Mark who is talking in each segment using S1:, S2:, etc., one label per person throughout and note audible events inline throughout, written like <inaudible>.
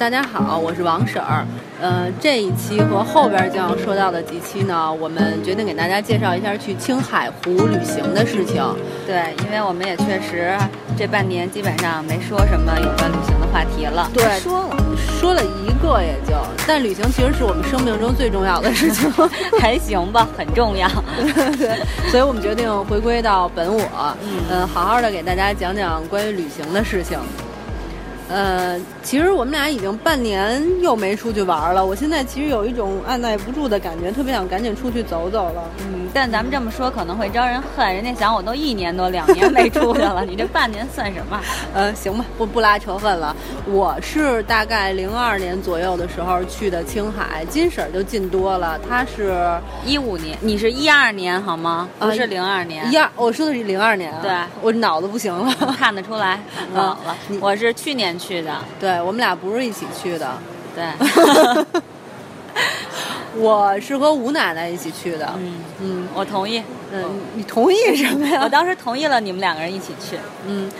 S1: 大家好，我是王婶儿。呃，这一期和后边将要说到的几期呢，我们决定给大家介绍一下去青海湖旅行的事情。
S2: 对，因为我们也确实这半年基本上没说什么有关旅行的话题了。
S1: 对，
S2: 说了，
S1: 说了一个也就，但旅行其实是我们生命中最重要的事情，<laughs>
S2: 还行吧，很重要。
S1: 对，所以我们决定回归到本我，嗯，好好的给大家讲讲关于旅行的事情。呃，其实我们俩已经半年又没出去玩了。我现在其实有一种按耐不住的感觉，特别想赶紧出去走走了。
S2: 嗯，但咱们这么说可能会招人恨，人家想我都一年多两年没出去了，你这半年算什么？<laughs>
S1: 呃，行吧，不不拉仇恨了。我是大概零二年左右的时候去的青海，金婶就近多了，她是
S2: 一五年，你是一二年好吗？不是零二年，
S1: 一二，我说的是零二年啊。
S2: 对，
S1: 我脑子不行了，
S2: 看得出来 <laughs> 老了。我是去年。去的，
S1: 对我们俩不是一起去的，
S2: 对，<laughs>
S1: 我是和吴奶奶一起去的，
S2: 嗯。嗯，我同意，
S1: 嗯，你同意什么呀？
S2: 我当时同意了你们两个人一起去，
S1: 嗯，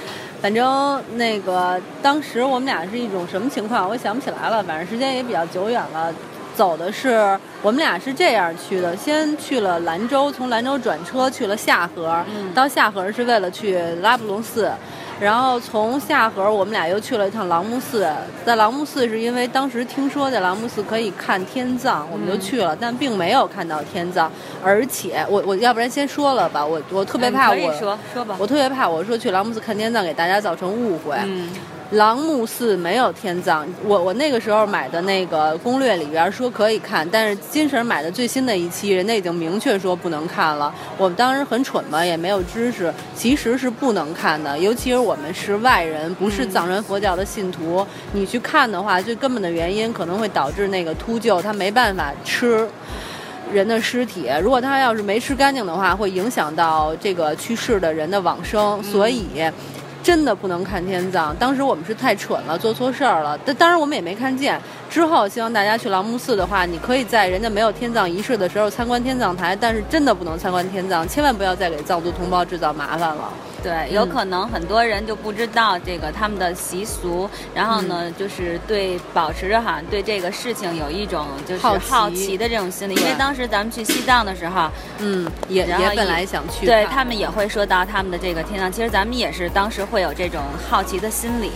S1: 反正那个当时我们俩是一种什么情况，我想不起来了，反正时间也比较久远了。走的是我们俩是这样去的，先去了兰州，从兰州转车去了下河，到下河是为了去拉卜隆寺。然后从下河，我们俩又去了一趟朗木寺。在朗木寺是因为当时听说在朗木寺可以看天葬，我们就去了，但并没有看到天葬。而且我我要不然先说了吧，我我特别怕我
S2: 说说吧，
S1: 我特别怕我说去朗木寺看天葬给大家造成误会。朗木寺没有天葬，我我那个时候买的那个攻略里边说可以看，但是金婶买的最新的一期，人家已经明确说不能看了。我们当时很蠢嘛，也没有知识，其实是不能看的，尤其是我们是外人，不是藏传佛教的信徒，你去看的话，最根本的原因可能会导致那个秃鹫它没办法吃人的尸体，如果他要是没吃干净的话，会影响到这个去世的人的往生，所以。真的不能看天葬，当时我们是太蠢了，做错事儿了。但当然我们也没看见。之后希望大家去朗木寺的话，你可以在人家没有天葬仪式的时候参观天葬台，但是真的不能参观天葬，千万不要再给藏族同胞制造麻烦了。
S2: 对，有可能很多人就不知道这个他们的习俗，然后呢，就是对保持着好像对这个事情有一种就是好奇。的这种心理。因为当时咱们去西藏的时候，
S1: 嗯，也也本来想去，
S2: 对他们也会说到他们的这个天葬，其实咱们也是当时会有这种好奇的心理。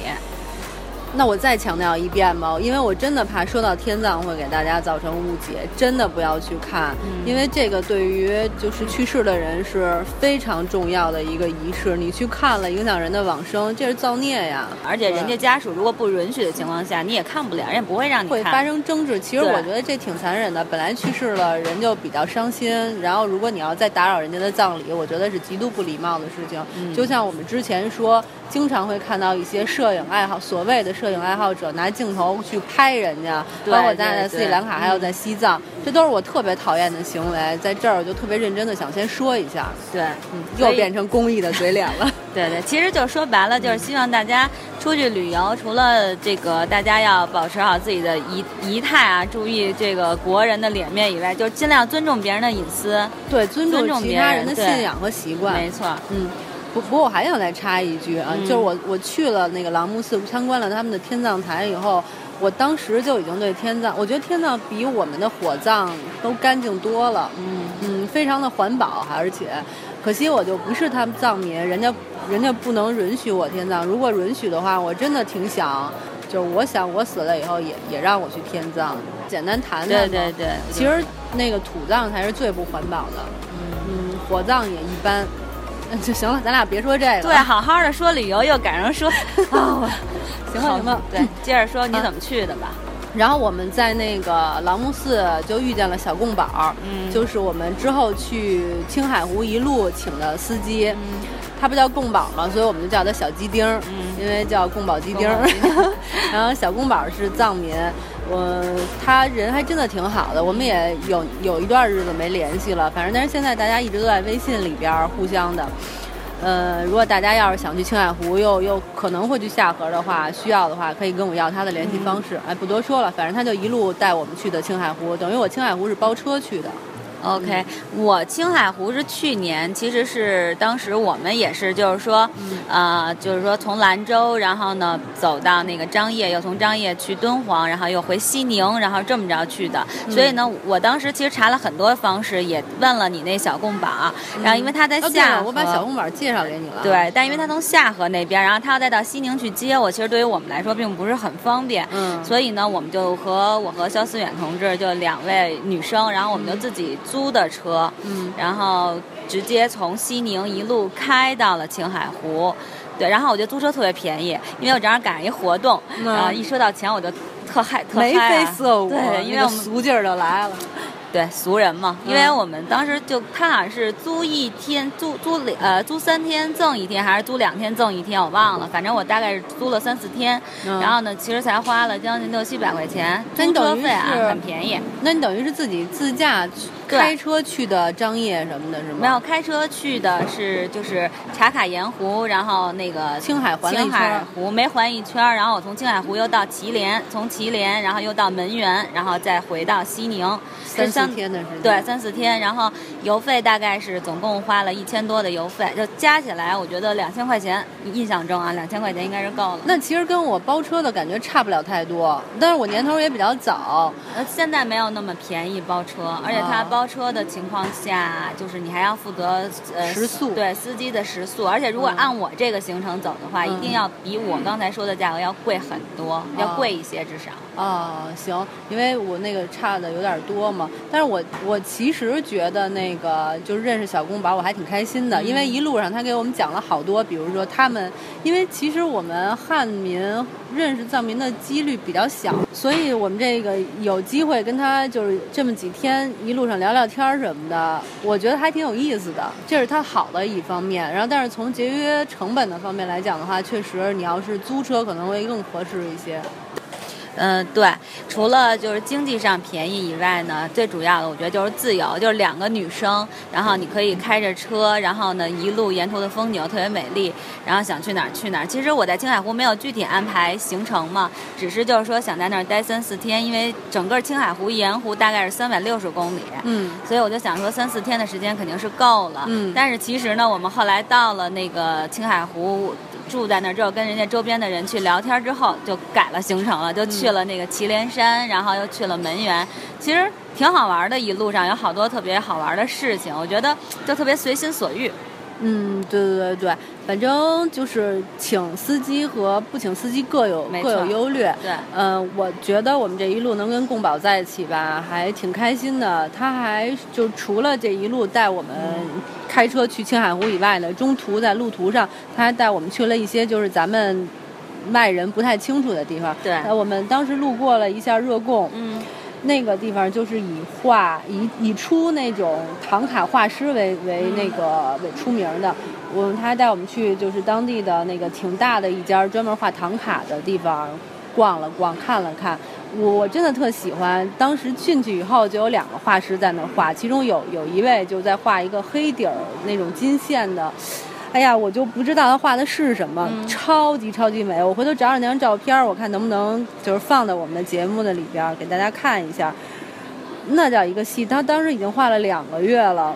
S1: 那我再强调一遍吧，因为我真的怕说到天葬会给大家造成误解，真的不要去看，因为这个对于就是去世的人是非常重要的一个仪式，你去看了影响人的往生，这是造孽呀！
S2: 而且人家家属如果不允许的情况下，你也看不了，人也不会让你
S1: 会发生争执。其实我觉得这挺残忍的，本来去世了人就比较伤心，然后如果你要再打扰人家的葬礼，我觉得是极度不礼貌的事情。就像我们之前说。经常会看到一些摄影爱好，所谓的摄影爱好者拿镜头去拍人家，包括在斯里兰卡，还有在西藏，这都是我特别讨厌的行为。在这儿我就特别认真的想先说一下，
S2: 对，
S1: 嗯，又变成公益的嘴脸了。
S2: 对对，其实就说白了，就是希望大家出去旅游，除了这个大家要保持好自己的仪仪态啊，注意这个国人的脸面以外，就尽量尊重别人的隐私，
S1: 对，尊
S2: 重
S1: 其他人的信仰和习惯，
S2: 没错，
S1: 嗯。不不过我还想再插一句啊，就是我我去了那个朗木寺参观了他们的天葬台以后，我当时就已经对天葬，我觉得天葬比我们的火葬都干净多了，嗯嗯，非常的环保，而且，可惜我就不是他们藏民，人家人家不能允许我天葬，如果允许的话，我真的挺想，就是我想我死了以后也也让我去天葬，简单谈谈
S2: 对对对，
S1: 其实那个土葬才是最不环保的，嗯，火葬也一般。<laughs> 就行了，咱俩别说这个。
S2: 对，好好的说旅游，又赶上说，<laughs>
S1: 啊，行了行了，
S2: 对，接着说你怎么去的吧。
S1: 然后我们在那个朗木寺就遇见了小贡宝，
S2: 嗯，
S1: 就是我们之后去青海湖一路请的司机，他不叫贡宝嘛，所以我们就叫他小鸡丁，
S2: 嗯，
S1: 因为叫贡宝鸡丁。<laughs> 然后小贡宝是藏民。我他人还真的挺好的，我们也有有一段日子没联系了，反正但是现在大家一直都在微信里边互相的。呃，如果大家要是想去青海湖，又又可能会去下河的话，需要的话可以跟我要他的联系方式。哎，不多说了，反正他就一路带我们去的青海湖，等于我青海湖是包车去的。
S2: OK，我青海湖是去年，其实是当时我们也是，就是说，呃，就是说从兰州，然后呢走到那个张掖，又从张掖去敦煌，然后又回西宁，然后这么着去的。所以呢，我当时其实查了很多方式，也问了你那小贡宝，然后因为他在下
S1: 河，我把小贡宝介绍给你了。
S2: 对，但因为他从下河那边，然后他要再到西宁去接我，其实对于我们来说并不是很方便。
S1: 嗯。
S2: 所以呢，我们就和我和肖思远同志就两位女生，然后我们就自己。租的车，
S1: 嗯，
S2: 然后直接从西宁一路开到了青海湖，对，然后我觉得租车特别便宜，因为我正好赶上一活动，啊，一说到钱我就特嗨，特
S1: 嗨，
S2: 对，因为我们
S1: 俗劲儿就来了。
S2: 对俗人嘛，因为我们当时就他好像是租一天，租租两呃租三天赠一天，还是租两天赠一天，我忘了。反正我大概是租了三四天，然后呢，其实才花了将近六七百块钱租车费啊，很便宜。
S1: 那你等于是自己自驾开车去的张掖什么的，是吗？
S2: 没有，开车去的是就是茶卡盐湖，然后那个
S1: 青海环了
S2: 青海湖没环一圈，然后我从青海湖又到祁连，从祁连然后又到门源，然后再回到西宁。
S1: 三四天的时间，
S2: 对，三四天，然后油费大概是总共花了一千多的油费，就加起来，我觉得两千块钱，印象中啊，两千块钱应该是够了。
S1: 那其实跟我包车的感觉差不了太多，但是我年头也比较早，
S2: 呃，现在没有那么便宜包车，而且他包车的情况下，就是你还要负责呃
S1: 时速，
S2: 对司机的时速，而且如果按我这个行程走的话，一定要比我刚才说的价格要贵很多，要贵一些至少。
S1: 啊，行，因为我那个差的有点多嘛。但是我我其实觉得那个就是认识小公宝，我还挺开心的，因为一路上他给我们讲了好多，比如说他们，因为其实我们汉民认识藏民的几率比较小，所以我们这个有机会跟他就是这么几天一路上聊聊天什么的，我觉得还挺有意思的，这是他好的一方面。然后，但是从节约成本的方面来讲的话，确实你要是租车可能会更合适一些。
S2: 嗯，对，除了就是经济上便宜以外呢，最主要的我觉得就是自由，就是两个女生，然后你可以开着车，然后呢一路沿途的风景特别美丽，然后想去哪儿去哪儿。其实我在青海湖没有具体安排行程嘛，只是就是说想在那儿待三四天，因为整个青海湖沿湖大概是三百六十公里，
S1: 嗯，
S2: 所以我就想说三四天的时间肯定是够了，
S1: 嗯，
S2: 但是其实呢，我们后来到了那个青海湖。住在那儿之后，跟人家周边的人去聊天之后，就改了行程了，就去了那个祁连山，然后又去了门源，其实挺好玩的。一路上有好多特别好玩的事情，我觉得就特别随心所欲。
S1: 嗯，对对对对，反正就是请司机和不请司机各有各有优劣。
S2: 对，
S1: 嗯，我觉得我们这一路能跟共宝在一起吧，还挺开心的。他还就除了这一路带我们开车去青海湖以外呢，中途在路途上他还带我们去了一些就是咱们外人不太清楚的地方。
S2: 对，
S1: 我们当时路过了一下热贡。
S2: 嗯。
S1: 那个地方就是以画以以出那种唐卡画师为为那个为出名的。我们他还带我们去就是当地的那个挺大的一家专门画唐卡的地方逛了逛，看了看。我真的特喜欢。当时进去以后就有两个画师在那画，其中有有一位就在画一个黑底儿那种金线的。哎呀，我就不知道他画的是什么，超级超级美。我回头找找那张照片，我看能不能就是放在我们的节目的里边给大家看一下。那叫一个细，他当时已经画了两个月了。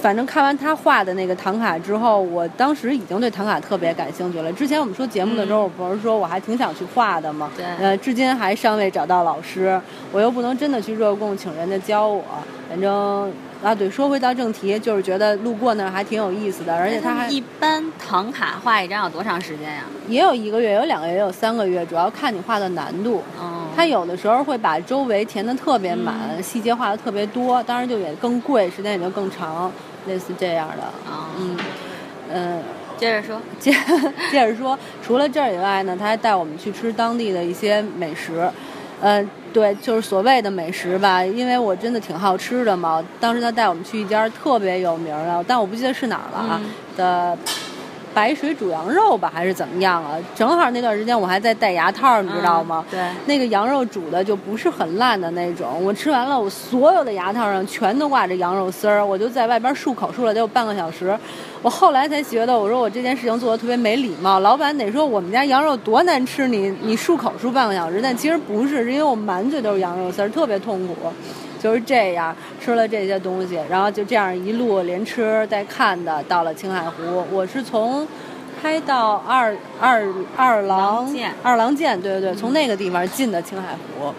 S1: 反正看完他画的那个唐卡之后，我当时已经对唐卡特别感兴趣了。之前我们说节目的时候，我不是说我还挺想去画的吗？
S2: 对。
S1: 呃，至今还尚未找到老师，我又不能真的去热贡请人家教我，反正。啊，对，说回到正题，就是觉得路过那儿还挺有意思的，而且他还
S2: 一般唐卡画一张要多长时间呀？
S1: 也有一个月，有两个月，有三个月，主要看你画的难度。
S2: 哦。
S1: 他有的时候会把周围填的特别满，细节画的特别多，当然就也更贵，时间也就更长，类似这样的。
S2: 啊。
S1: 嗯。嗯。
S2: 接着说，
S1: 接接着说，除了这儿以外呢，他还带我们去吃当地的一些美食。呃，对，就是所谓的美食吧，因为我真的挺好吃的嘛。当时他带我们去一家特别有名的，但我不记得是哪儿了啊的。白水煮羊肉吧，还是怎么样啊？正好那段时间我还在戴牙套，你知道吗？
S2: 对，
S1: 那个羊肉煮的就不是很烂的那种。我吃完了，我所有的牙套上全都挂着羊肉丝儿，我就在外边漱口漱了得有半个小时。我后来才觉得，我说我这件事情做的特别没礼貌。老板得说我们家羊肉多难吃，你你漱口漱半个小时，但其实不是，是因为我满嘴都是羊肉丝儿，特别痛苦。就是这样吃了这些东西，然后就这样一路连吃带看的到了青海湖。我是从开到二二二郎二郎剑，对对对，从那个地方进的青海湖。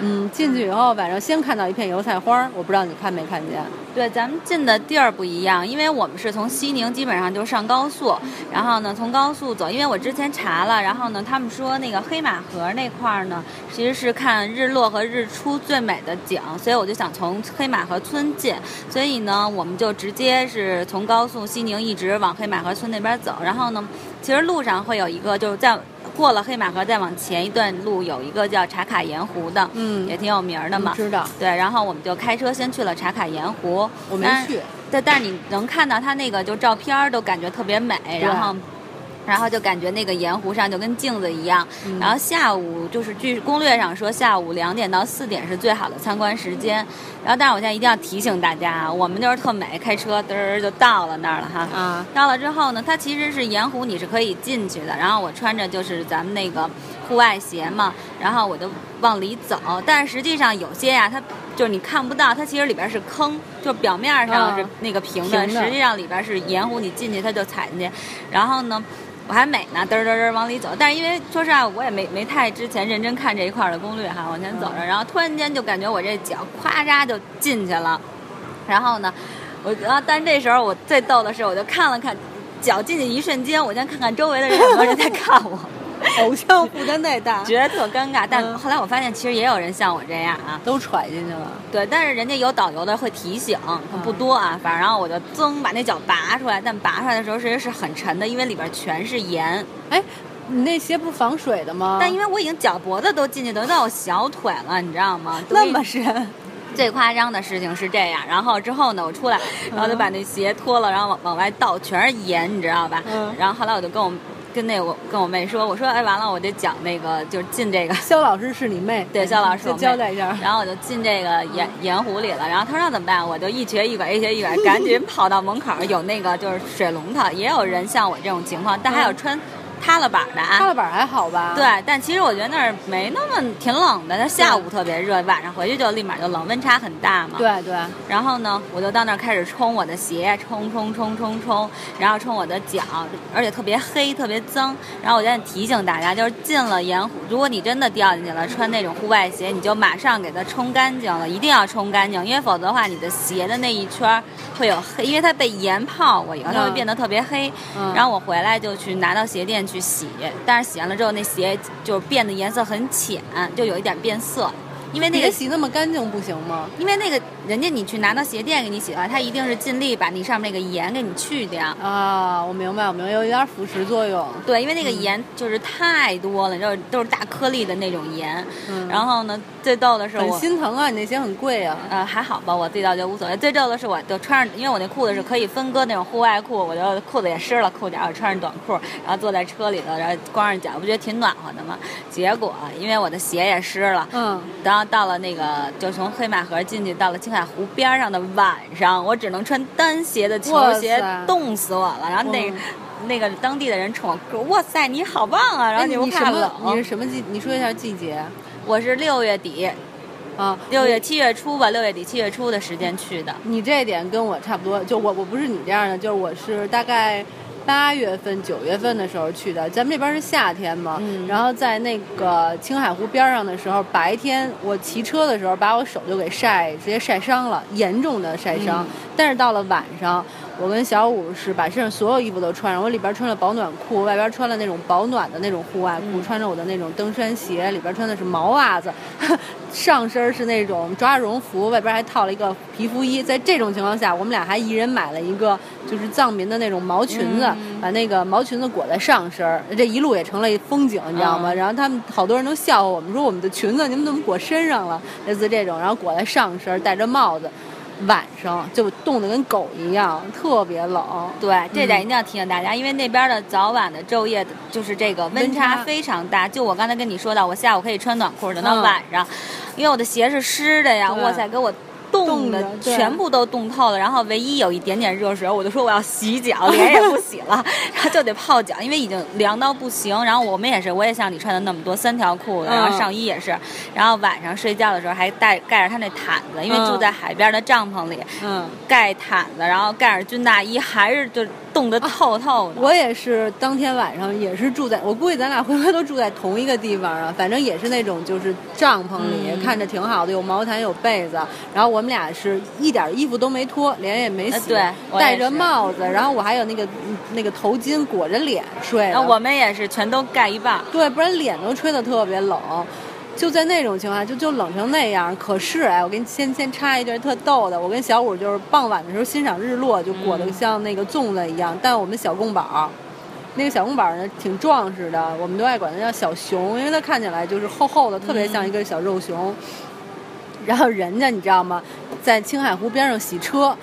S1: 嗯，进去以后，反正先看到一片油菜花，我不知道你看没看见。
S2: 对，咱们进的地儿不一样，因为我们是从西宁基本上就上高速，然后呢从高速走，因为我之前查了，然后呢他们说那个黑马河那块儿呢其实是看日落和日出最美的景，所以我就想从黑马河村进，所以呢我们就直接是从高速西宁一直往黑马河村那边走，然后呢其实路上会有一个就是在。过了黑马河，再往前一段路有一个叫茶卡盐湖的，
S1: 嗯，
S2: 也挺有名的嘛。
S1: 知道。
S2: 对，然后我们就开车先去了茶卡盐湖。
S1: 我没去。
S2: 对，但是你能看到它那个就照片都感觉特别美，然后。然后就感觉那个盐湖上就跟镜子一样。然后下午就是据攻略上说，下午两点到四点是最好的参观时间。然后，但是我现在一定要提醒大家啊，我们就是特美，开车嘚儿就到了那儿了哈。
S1: 啊。
S2: 到了之后呢，它其实是盐湖，你是可以进去的。然后我穿着就是咱们那个户外鞋嘛，然后我就往里走。但是实际上有些呀，它就是你看不到，它其实里边是坑，就表面上是那个平的，实际上里边是盐湖，你进去它就踩进去。然后呢？我还美呢，嘚嘚嘚往里走，但是因为说实话，我也没没太之前认真看这一块的攻略哈，往前走着，然后突然间就感觉我这脚咵嚓就进去了，然后呢，我然后但这时候我最逗的是，我就看了看脚进去一瞬间，我先看看周围的人有没有人在看我。<laughs>
S1: 偶像负担太大，
S2: 觉得特尴尬。但后来我发现，其实也有人像我这样啊，
S1: 都揣进去了。
S2: 对，但是人家有导游的会提醒，不多啊。反正然后我就噌把那脚拔出来，但拔出来的时候其实是很沉的，因为里边全是盐。
S1: 哎，你那鞋不是防水的吗？
S2: 但因为我已经脚脖子都进去，都到我小腿了，你知道吗？
S1: 那么深。
S2: 最夸张的事情是这样，然后之后呢，我出来，然后就把那鞋脱了，然后往往外倒，全是盐，你知道吧？
S1: 嗯。
S2: 然后后来我就跟我。跟那我跟我妹说，我说哎完了，我得讲那个就是进这个。
S1: 肖老师是你妹？
S2: 对，肖老师
S1: 交代一下。
S2: 然后我就进这个盐盐湖里了，然后他说怎么办？我就一瘸一拐一瘸一拐，<laughs> 赶紧跑到门口，有那个就是水龙头，也有人像我这种情况，但还有穿。踏了板的啊，
S1: 踏了板还好吧？
S2: 对，但其实我觉得那儿没那么挺冷的。它下午特别热，晚上回去就立马就冷，温差很大嘛。
S1: 对对。
S2: 然后呢，我就到那儿开始冲我的鞋，冲冲冲冲冲，然后冲我的脚，而且特别黑，特别脏。然后我在提醒大家，就是进了盐湖，如果你真的掉进去了，穿那种户外鞋，你就马上给它冲干净了，一定要冲干净，因为否则的话，你的鞋的那一圈会有黑，因为它被盐泡过以后，它会变得特别黑。
S1: 嗯。
S2: 然后我回来就去拿到鞋店去。去洗，但是洗完了之后，那鞋就变得颜色很浅，就有一点变色。因为那个
S1: 洗那么干净不行吗？
S2: 因为那个人家你去拿到鞋店给你洗的话，他一定是尽力把你上面那个盐给你去掉。
S1: 啊，我明白，我明白，有一点腐蚀作用。
S2: 对，因为那个盐就是太多了，就是都是大颗粒的那种盐。
S1: 嗯。
S2: 然后呢，最逗的是
S1: 我很心疼啊，你那鞋很贵啊。
S2: 呃，还好吧，我自己倒觉得无所谓。最逗的是，我就穿上，因为我那裤子是可以分割那种户外裤，我就裤子也湿了，裤脚我穿上短裤，然后坐在车里头，然后光着脚，不觉得挺暖和的吗？结果因为我的鞋也湿了，
S1: 嗯，
S2: 然后。到了那个，就从黑马河进去，到了青海湖边上的晚上，我只能穿单鞋的球鞋，冻死我了。然后那那个当地的人冲我说：“哇塞，你好棒啊！”然后
S1: 你
S2: 不怕冷？
S1: 你是什么季？你说一下季节。
S2: 我是六月底，
S1: 啊，
S2: 六月七月初吧，六月底七月初的时间去的。
S1: 你这点跟我差不多，就我我不是你这样的，就是我是大概。八月份、九月份的时候去的，咱们这边是夏天嘛，然后在那个青海湖边上的时候，白天我骑车的时候，把我手就给晒，直接晒伤了，严重的晒伤。但是到了晚上。我跟小五是把身上所有衣服都穿上，我里边穿了保暖裤，外边穿了那种保暖的那种户外裤，穿着我的那种登山鞋，里边穿的是毛袜子，<laughs> 上身是那种抓绒服，外边还套了一个皮肤衣。在这种情况下，我们俩还一人买了一个就是藏民的那种毛裙子，把那个毛裙子裹在上身，这一路也成了风景，你知道吗？然后他们好多人都笑话我们说我们的裙子你们怎么裹身上了？类似这种，然后裹在上身，戴着帽子。晚上就冻得跟狗一样，特别冷。
S2: 对，这点一定要提醒大家，因为那边的早晚的昼夜就是这个温差非常大。就我刚才跟你说到，我下午可以穿短裤，等到晚上，因为我的鞋是湿的呀，哇塞，给我冻的，全部都冻透了。然后唯一有一点点热水，我就说我要洗脚，<laughs> 脸也不洗了，然后就得泡脚，因为已经凉到不行。然后我们也是，我也像你穿的那么多，三条裤子，然后上衣也是。然后晚上睡觉的时候还带盖着他那毯子，因为住在海边的帐篷里，
S1: 嗯，
S2: 盖毯子，然后盖着军大衣，还是就冻得透透的。
S1: 我也是，当天晚上也是住在，我估计咱俩回回都住在同一个地方啊，反正也是那种就是帐篷里，看着挺好的，有毛毯有被子。然后我们俩是一点衣服都没脱，脸也没洗，戴着帽子，然后我还有那个那个头巾裹着脸睡。
S2: 我们也是全都盖一半，
S1: 对，不然脸都吹得特别冷。就在那种情况下，就就冷成那样。可是哎，我给你先先插一句特逗的，我跟小五就是傍晚的时候欣赏日落，就裹得像那个粽子一样。但我们小贡宝，那个小贡宝呢挺壮实的，我们都爱管它叫小熊，因为它看起来就是厚厚的，特别像一个小肉熊。然后人家你知道吗，在青海湖边上洗车，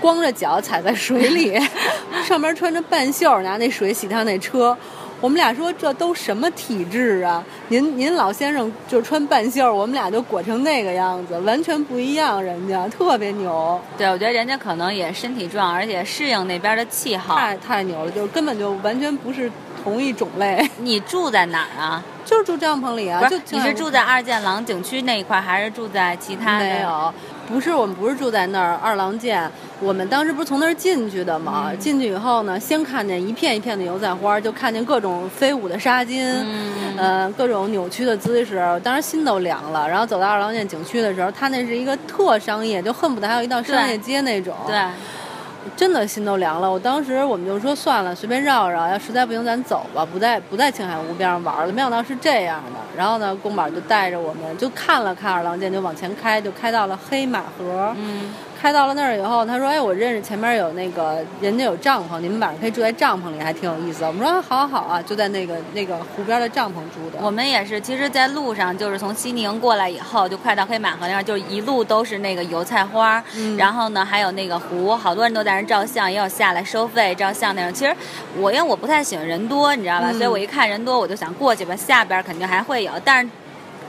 S1: 光着脚踩在水里，<laughs> 上边穿着半袖，拿那水洗他那车。我们俩说这都什么体质啊？您您老先生就穿半袖，我们俩就裹成那个样子，完全不一样。人家特别牛。
S2: 对，我觉得人家可能也身体壮，而且适应那边的气候。
S1: 太太牛了，就根本就完全不是同一种类。
S2: 你住在哪儿啊？
S1: 就是住帐篷里啊。就
S2: 你是住在二建廊景区那一块，还是住在其他的？
S1: 没有。不是我们不是住在那儿二郎剑，我们当时不是从那儿进去的吗？进去以后呢，先看见一片一片的油菜花，就看见各种飞舞的纱巾，嗯，各种扭曲的姿势，当时心都凉了。然后走到二郎剑景区的时候，它那是一个特商业，就恨不得还有一道商业街那种。
S2: 对。
S1: 真的心都凉了。我当时我们就说算了，随便绕绕，要实在不行咱走吧，不在不在青海湖边上玩了。没想到是这样的。然后呢，宫保就带着我们就看了看二郎剑，就往前开，就开到了黑马河。
S2: 嗯。
S1: 开到了那儿以后，他说：“哎，我认识前面有那个人家有帐篷，你们晚上可以住在帐篷里，还挺有意思。”我们说：“好好啊，就在那个那个湖边的帐篷住的。”
S2: 我们也是，其实，在路上就是从西宁过来以后，就快到黑马河那儿，就一路都是那个油菜花，然后呢，还有那个湖，好多人都在那照相，也有下来收费照相那种。其实我因为我不太喜欢人多，你知道吧？所以我一看人多，我就想过去吧。下边肯定还会有，但是。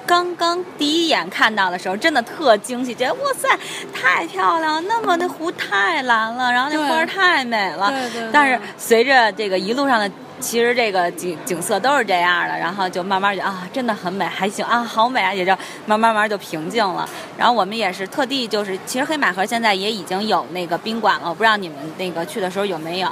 S2: 刚刚第一眼看到的时候，真的特惊喜，觉得哇塞，太漂亮，那么那湖太蓝了，然后那花太美了。
S1: 对对。
S2: 但是随着这个一路上的，其实这个景景色都是这样的，然后就慢慢就啊，真的很美，还行啊，好美啊，也就慢慢慢就平静了。然后我们也是特地就是，其实黑马河现在也已经有那个宾馆了，我不知道你们那个去的时候有没有。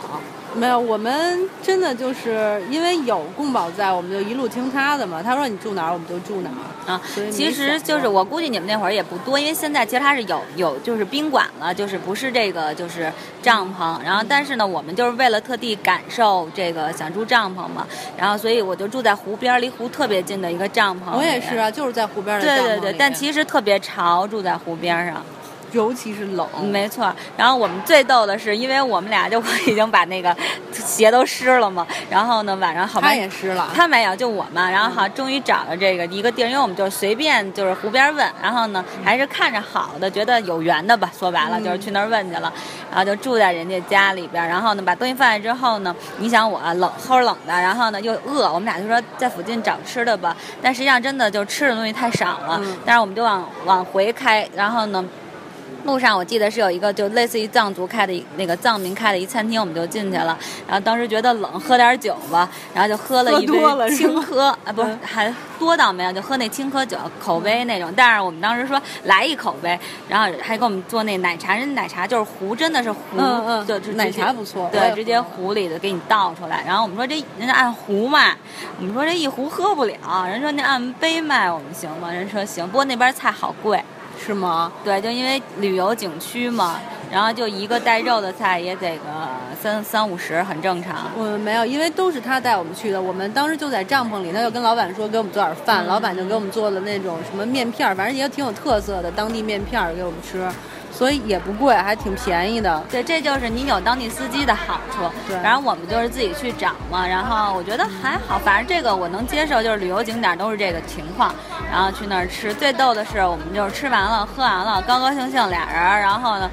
S1: 没有，我们真的就是因为有贡宝在，我们就一路听他的嘛。他说你住哪儿，我们就住哪儿
S2: 啊。其实就是我估计你们那会儿也不多，因为现在其实他是有有就是宾馆了，就是不是这个就是帐篷。然后但是呢，我们就是为了特地感受这个想住帐篷嘛。然后所以我就住在湖边，离湖特别近的一个帐篷。
S1: 我也是啊，就是在湖边的
S2: 对对对，但其实特别潮，住在湖边上。
S1: 尤其是冷，
S2: 没错。然后我们最逗的是，因为我们俩就已经把那个鞋都湿了嘛。然后呢，晚上好
S1: 他也湿了，
S2: 他没有，就我嘛。然后好，终于找了这个一个地儿，因为我们就随便就是湖边问。然后呢，还是看着好的，觉得有缘的吧。说白了，就是去那儿问去了。然后就住在人家家里边。然后呢，把东西放下之后呢，你想我冷齁冷的，然后呢又饿，我们俩就说在附近找吃的吧。但实际上真的就吃的东西太少了。但是我们就往往回开，然后呢。路上我记得是有一个就类似于藏族开的那个藏民开的一餐厅，我们就进去了。然后当时觉得冷，喝点酒吧，然后就喝了一杯青稞啊，不是还多倒没有，就喝那青稞酒口杯那种。但是我们当时说来一口呗，然后还给我们做那奶茶，人奶茶就是壶，真的是壶，就
S1: 奶茶不错，
S2: 对，直接壶里的给你倒出来。然后我们说这人家按壶卖，我们说这一壶喝不了，人说那按杯卖我们行吗？人说行，不过那边菜好贵。
S1: 是吗？
S2: 对，就因为旅游景区嘛，然后就一个带肉的菜也得个三三五十，很正常。
S1: 我们没有，因为都是他带我们去的。我们当时就在帐篷里，他就跟老板说给我们做点饭，老板就给我们做了那种什么面片，反正也挺有特色的当地面片给我们吃。所以也不贵，还挺便宜的。
S2: 对，这就是你有当地司机的好处。
S1: 对，
S2: 然后我们就是自己去找嘛。然后我觉得还好，反正这个我能接受，就是旅游景点都是这个情况。然后去那儿吃，最逗的是我们就是吃完了、喝完了，高高兴兴俩人，然后呢，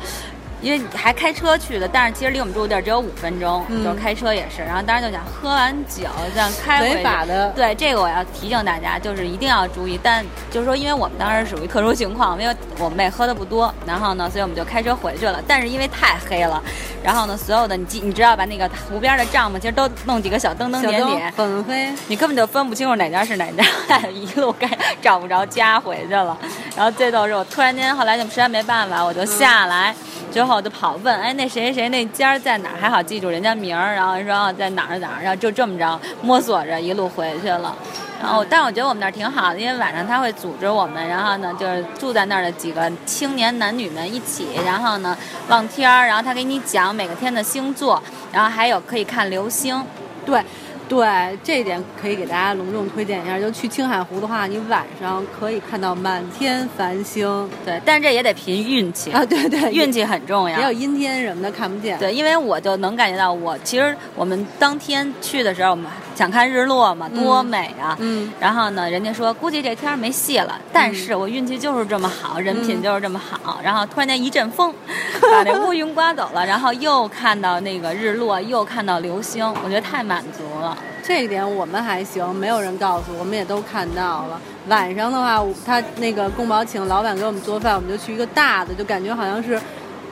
S2: 因为还开车去的，但是其实离我们住的地儿只有五分钟，就是开车也是。然后当时就想喝完酒这样开回
S1: 违法的。
S2: 对，这个我要提醒大家，就是一定要注意。但就是说，因为我们当时属于特殊情况，因为我们也喝的不多，然后呢，所以我们就开车回去了。但是因为太黑了，然后呢，所有的你你知道吧，那个湖边的帐篷其实都弄几个小灯灯点点，
S1: 很黑，
S2: 你根本就分不清楚哪家是哪家，<laughs> 一路该找不着家回去了。然后最逗是我突然间后来就实在没办法，我就下来。之后就跑问，哎，那谁谁那家在哪儿？还好记住人家名儿，然后说在哪儿哪儿，然后就这么着摸索着一路回去了。然后，但我觉得我们那儿挺好的，因为晚上他会组织我们，然后呢，就是住在那儿的几个青年男女们一起，然后呢望天儿，然后他给你讲每个天的星座，然后还有可以看流星，
S1: 对。对，这一点可以给大家隆重推荐一下。就去青海湖的话，你晚上可以看到满天繁星。
S2: 对，但是这也得凭运气
S1: 啊！对对，
S2: 运气很重要。
S1: 也有阴天什么的看不见。
S2: 对，因为我就能感觉到，我其实我们当天去的时候，我们想看日落嘛，多美啊！
S1: 嗯。
S2: 然后呢，人家说估计这天没戏了，但是我运气就是这么好，人品就是这么好。然后突然间一阵风，<laughs> 把那乌云刮走了，然后又看到那个日落，又看到流星，我觉得太满足了。
S1: 这一点我们还行，没有人告诉我们，也都看到了。晚上的话，他那个宫保请老板给我们做饭，我们就去一个大的，就感觉好像是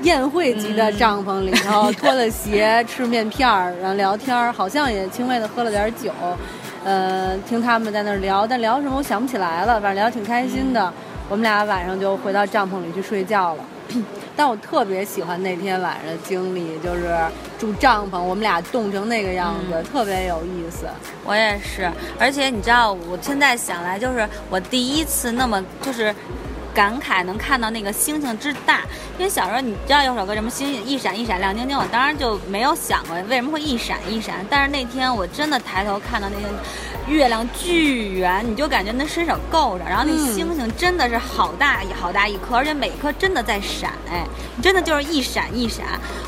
S1: 宴会级的帐篷里头，脱了鞋吃面片儿，然后聊天儿，好像也轻微的喝了点酒，呃，听他们在那儿聊，但聊什么我想不起来了，反正聊挺开心的。我们俩晚上就回到帐篷里去睡觉了。但我特别喜欢那天晚上的经历，就是住帐篷，我们俩冻成那个样子，特别有意思。
S2: 我也是，而且你知道，我现在想来，就是我第一次那么就是。感慨能看到那个星星之大，因为小时候你知道有首歌什么星星一闪一闪亮晶晶，我当然就没有想过为什么会一闪一闪。但是那天我真的抬头看到那个月亮巨圆，你就感觉那伸手够着，然后那星星真的是好大好大一颗，而且每一颗真的在闪，哎，真的就是一闪一闪。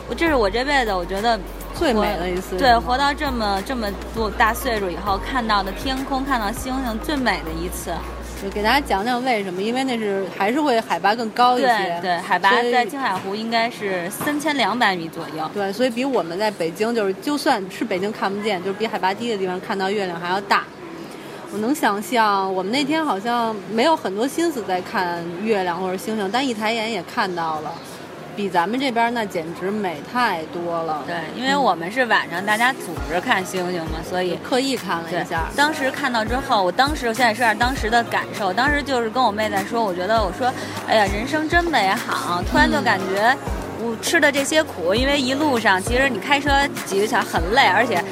S2: 我这是我这辈子我觉得
S1: 最美的一次，
S2: 对，活到这么这么多大岁数以后看到的天空，看到星星最美的一次。
S1: 就给大家讲讲为什么，因为那是还是会海拔更高一些。
S2: 对对，海拔在青海湖应该是三千两百米左右。
S1: 对，所以比我们在北京，就是就算是北京看不见，就是比海拔低的地方看到月亮还要大。我能想象，我们那天好像没有很多心思在看月亮或者星星，但一抬眼也看到了。比咱们这边那简直美太多了。
S2: 对，因为我们是晚上大家组织看星星嘛，所以
S1: 刻意看了一下。
S2: 当时看到之后，我当时我现在说下当时的感受。当时就是跟我妹在说，我觉得我说，哎呀，人生真美好。突然就感觉，我吃的这些苦，因为一路上其实你开车几个小时很累，而且。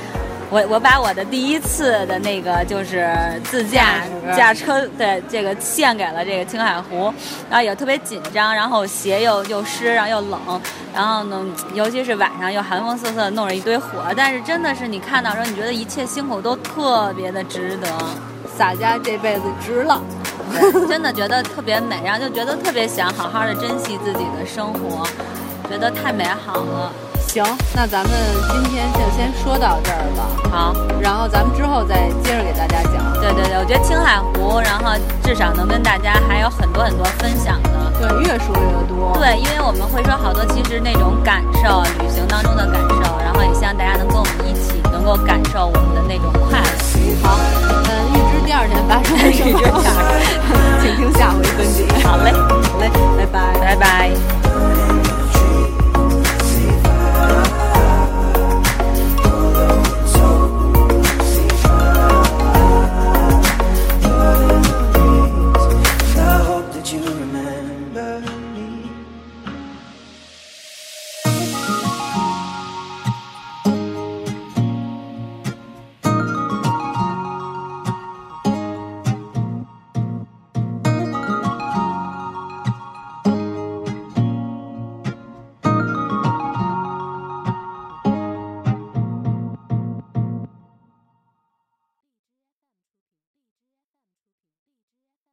S2: 我我把我的第一次的那个就是自驾驾车的这个献给了这个青海湖，然后也特别紧张，然后鞋又又湿，然后又冷，然后呢，尤其是晚上又寒风瑟瑟，弄着一堆火，但是真的是你看到时候，你觉得一切辛苦都特别的值得，
S1: 洒家这辈子值了，
S2: 真的觉得特别美，然后就觉得特别想好好的珍惜自己的生活，觉得太美好了。
S1: 行，那咱们今天就先说到这儿吧。
S2: 好，
S1: 然后咱们之后再接着给大家讲。
S2: 对对对，我觉得青海湖，然后至少能跟大家还有很多很多分享的。
S1: 对，越说越多。
S2: 对，因为我们会说好多，其实那种感受，旅行当中的感受，然后也希望大家能跟我们一起，能够感受我们的那种快乐。好，
S1: 嗯，预知第二天发生 <laughs> 什么。